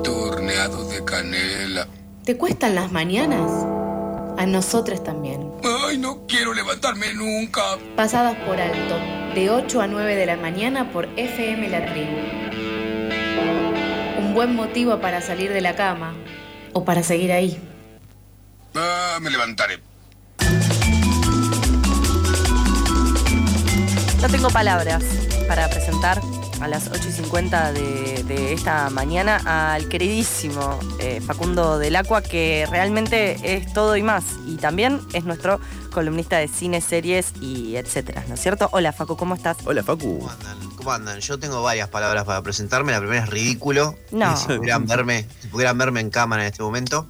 horneado de canela. ¿Te cuestan las mañanas? A nosotros también. Ay, no quiero levantarme nunca. Pasadas por alto, de 8 a 9 de la mañana por FM La Tribu. Un buen motivo para salir de la cama o para seguir ahí. Ah, me levantaré. No tengo palabras para presentar a las 8 y 50 de, de esta mañana al queridísimo eh, Facundo del Acua, que realmente es todo y más. Y también es nuestro columnista de cine, series y etcétera, ¿no es cierto? Hola Facu, ¿cómo estás? Hola Facu. ¿Cómo andan? ¿Cómo andan? Yo tengo varias palabras para presentarme. La primera es ridículo. No. Si pudieran verme, si pudieran verme en cámara en este momento.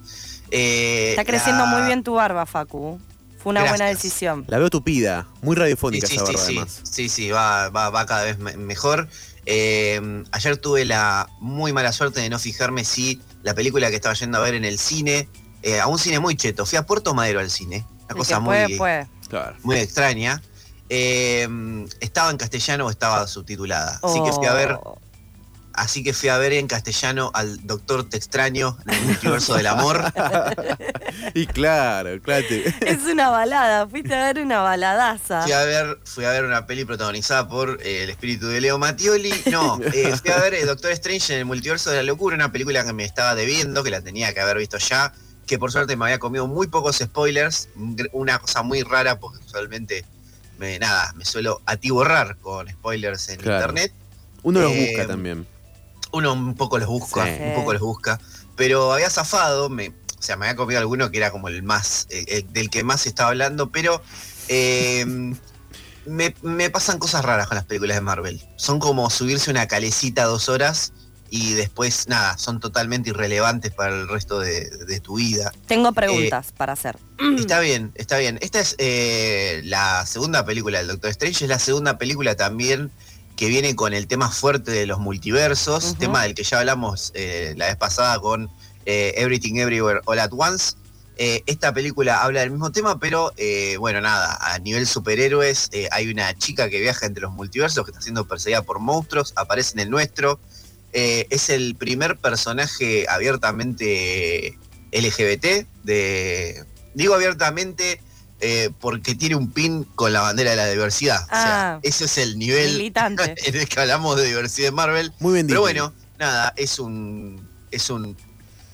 Eh, Está creciendo la- muy bien tu barba, Facu. Fue una buena decisión. La veo tupida, muy radiofónica sí, esa sí, barba sí, además. sí, sí, va, va, va cada vez me- mejor. Eh, ayer tuve la muy mala suerte de no fijarme si la película que estaba yendo a ver en el cine, eh, a un cine muy cheto, fui a Puerto Madero al cine, una cosa muy, puede, puede. Claro. muy extraña. Eh, estaba en castellano o estaba subtitulada. Así que fui a ver Oh. Así que fui a ver en castellano al Doctor Te Extraño en el multiverso del amor. Y claro, claro. Es una balada, fuiste a ver una baladaza. Fui a ver, fui a ver una peli protagonizada por eh, el espíritu de Leo Mattioli. No, eh, fui a ver eh, Doctor Strange en el multiverso de la locura, una película que me estaba debiendo, que la tenía que haber visto ya, que por suerte me había comido muy pocos spoilers, una cosa muy rara, porque usualmente me, nada, me suelo atiborrar con spoilers en Claro. internet. Uno los Eh, busca también. Uno un poco los busca, Sí. un poco los busca, pero había zafado, me, o sea, me había comido alguno que era como el más, eh, eh, del que más se estaba hablando, pero eh, me, me pasan cosas raras con las películas de Marvel. Son como subirse una calecita dos horas y después, nada, son totalmente irrelevantes para el resto de, de tu vida. Tengo preguntas para hacer. Está bien, está bien. Esta es eh, la segunda película del Doctor Strange, es la segunda película también que viene con el tema fuerte de los multiversos, tema del que ya hablamos eh, la vez pasada con eh, Everything Everywhere All at Once. Eh, esta película habla del mismo tema, pero bueno, nada, a nivel superhéroes hay una chica que viaja entre los multiversos, que está siendo perseguida por monstruos, aparece en el nuestro. Es el primer personaje abiertamente LGBT de... Digo abiertamente eh, porque tiene un pin con la bandera de la diversidad. O sea, Ah. ese es el nivel Militante. en el que hablamos de diversidad de Marvel. Muy bien Pero bueno, nada, es un es un,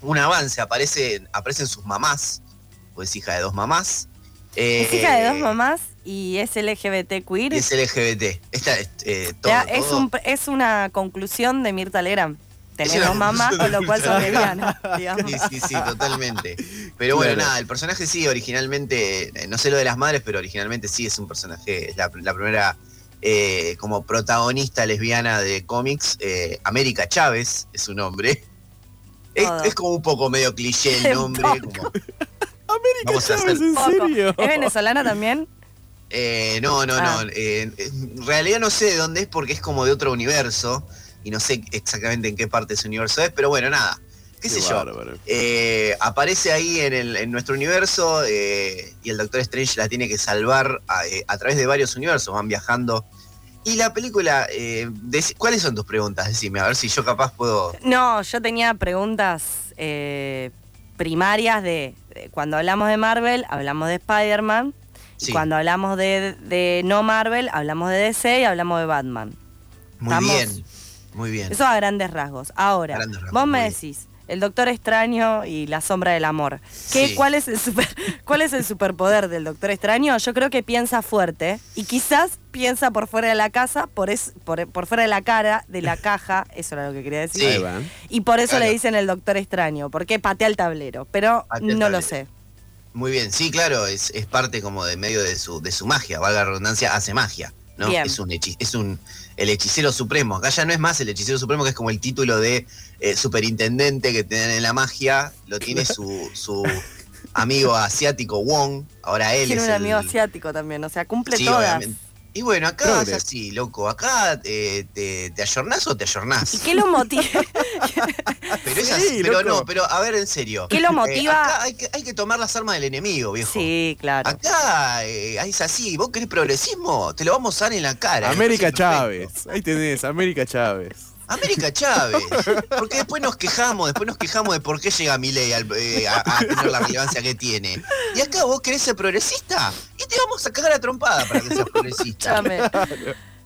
un avance, aparece, aparecen sus mamás, pues es hija de dos mamás. Es Eh, hija de dos mamás y es LGBT queer. Y es LGBT. Esta es eh, todo, sea, es, todo. un- es una conclusión de Mirta Legrand. Dos mamás, con lo cual sos conclusión de lesbiana, digamos. Sí, sí, sí, totalmente. Pero bueno, Claro. nada, el personaje sí, originalmente, no sé lo de las madres, pero originalmente sí es un personaje, es la, la primera eh, como protagonista lesbiana de cómics. eh, América Chávez es su nombre. Es, como un poco medio cliché el nombre. como- Vamos a hacer- ¿en Poco. serio? ¿Es venezolana también? Eh, no, no, Ah. no. eh, en realidad no sé de dónde es porque es como de otro universo. Y no sé exactamente en qué parte de ese universo es, pero bueno, nada. ¿Qué, sé yo? Eh, aparece ahí en, el- en nuestro universo eh, y el Doctor Strange la tiene que salvar a, eh, a través de varios universos, van viajando. Y la película, eh, ¿cuáles son tus preguntas? Decime, a ver si yo capaz puedo... No, yo tenía preguntas eh, primarias de, de cuando hablamos de Marvel, hablamos de Spider-Man. Sí, Y cuando hablamos de, de no Marvel, hablamos de DC y hablamos de Batman. muy estamos- bien, muy bien. Eso a grandes rasgos. Ahora, Grandes rasgos, vos me decís, el Doctor Extraño y la sombra del amor. ¿Qué, Sí. cuál, es el super, ¿Cuál es el superpoder del Doctor Extraño? Yo creo que piensa fuerte y quizás piensa por fuera de la casa, por, es, por, por fuera de la cara, de la caja, eso era lo que quería decir. Sí. Y por eso Claro. le dicen el Doctor Extraño, porque patea el tablero, pero el no lo sé. Muy bien, sí, claro, es, es parte como de medio de su, de su magia, valga la redundancia, hace magia, ¿no? Bien. Es un es un el hechicero supremo. Acá ya no es más el hechicero supremo, que es como el título de eh, superintendente que tienen en la magia, lo tiene su, su amigo asiático Wong, ahora él Tiene es un el- amigo asiático también, o sea, cumple Sí, todas. obviamente. Y bueno, acá Progre. es así, loco, acá eh, te, te ayornás o te ayornás. ¿Y qué lo motiva? Pero es Sí, así, pero loco. no, pero a ver, en serio. ¿Qué lo Eh, motiva? acá hay que, hay que tomar las armas del enemigo, viejo. sí, claro. Acá eh, es así, vos querés progresismo, te lo vamos a dar en la cara. América. Chávez. Ahí tenés, América Chávez. América Chávez. Porque después nos quejamos, después nos quejamos de por qué llega Milei eh, a, a tener la relevancia que tiene. Y acá vos querés ser progresista y te vamos a cagar a trompada para que seas progresista.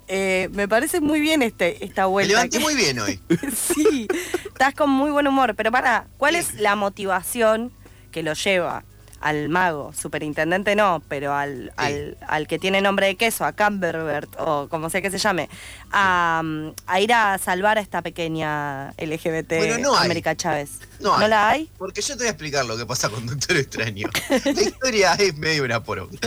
Eh, me parece muy bien este, esta Me vuelta. levanté que- muy bien hoy. sí, estás con muy buen humor. Pero para, ¿cuál es la motivación que lo lleva al mago? Superintendente no, pero al, al, al que tiene nombre de queso, a Camberbert, o como sea que se llame, a, a ir a salvar a esta pequeña LGBT Bueno, no hay. América Chávez. No hay. la hay? Porque yo te voy a explicar lo que pasa con Doctor Extraño. La historia es medio una poronga.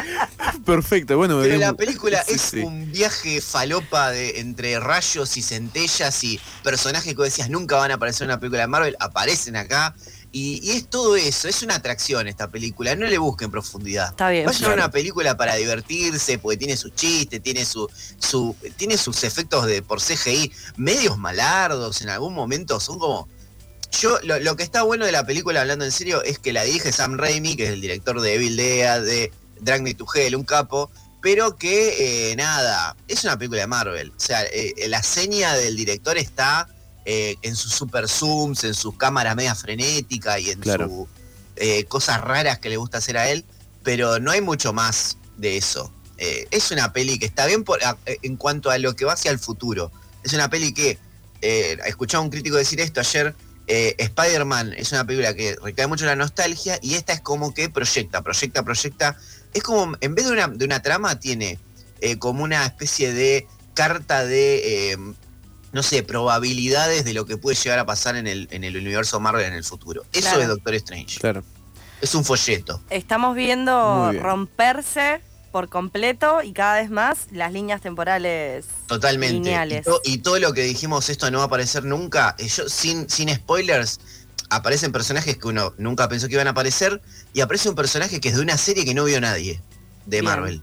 Perfecto, bueno. Pero la película sí, es sí. un viaje falopa de entre rayos y centellas y personajes que vos decías nunca van a aparecer en una película de Marvel, aparecen acá. Y, y es todo eso, es una atracción esta película, no le busquen profundidad. Está bien. Vayan a Claro. una película para divertirse, porque tiene su chiste, tiene su, su, tiene sus efectos de por CGI medios malardos, en algún momento son como. Yo, lo, lo que está bueno de la película, hablando en serio, es que la dirige Sam Raimi, que es el director de Evil Dead, de Drag Me to Hell, un capo, pero que eh, nada, es una película de Marvel. O sea, eh, la seña del director está eh, en sus super zooms, en sus cámaras media frenética y en Claro. sus eh, cosas raras que le gusta hacer a él, pero no hay mucho más de eso. Eh, es una peli que está bien por- en cuanto a lo que va hacia el futuro. Es una peli que, escuchaba a un crítico decir esto ayer, Spider-Man es una película que recae mucho en la nostalgia y esta es como que proyecta, proyecta, proyecta. Es como, en vez de una, de una trama, tiene como una especie de carta de, no sé, probabilidades de lo que puede llegar a pasar en el, en el universo Marvel en el futuro. Eso Claro. es Doctor Strange. Claro. Es un folleto. Estamos viendo romperse por completo y cada vez más las líneas temporales Totalmente. Y, lineales. to- y todo lo que dijimos, esto no va a aparecer nunca, eh, yo, sin, sin spoilers, aparecen personajes que uno nunca pensó que iban a aparecer y aparece un personaje que es de una serie que no vio nadie de Bien. Marvel.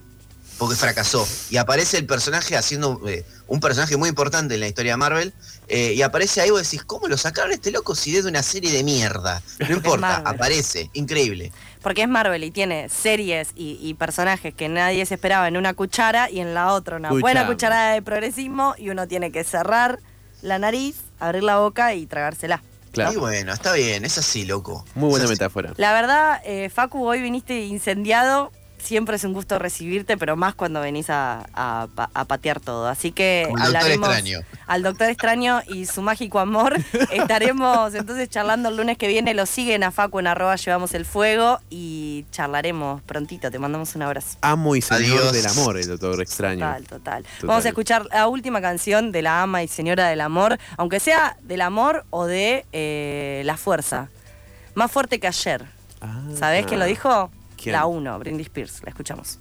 Porque fracasó. Y aparece el personaje haciendo eh, un personaje muy importante en la historia de Marvel. eh, y aparece ahí vos decís, ¿cómo lo sacaron este loco si es de una serie de mierda? No importa, aparece. Increíble. Porque es Marvel y tiene series y, y personajes que nadie se esperaba en una cuchara y en la otra una buena cucharada de progresismo y uno tiene que cerrar la nariz, abrir la boca y tragársela. Claro. Y bueno, está bien, es así, loco. Muy buena metáfora. La verdad, eh, Facu, hoy viniste incendiado. Siempre es un gusto recibirte, pero más cuando venís a, a pa- a patear todo. Así que Como el Doctor hablaremos Extraño. al Doctor Extraño y su mágico amor. Estaremos entonces charlando el lunes que viene. Lo siguen a Facu en arroba llevamos el fuego y charlaremos prontito. Te mandamos un abrazo. Amo y señor Adiós. del amor, el doctor extraño. Total, total, Total. Vamos a escuchar la última canción de la ama y señora del amor, aunque sea del amor o de eh, la fuerza. Más fuerte que ayer. Ah. ¿Sabés quién lo dijo? La 1, Britney Spears. La escuchamos.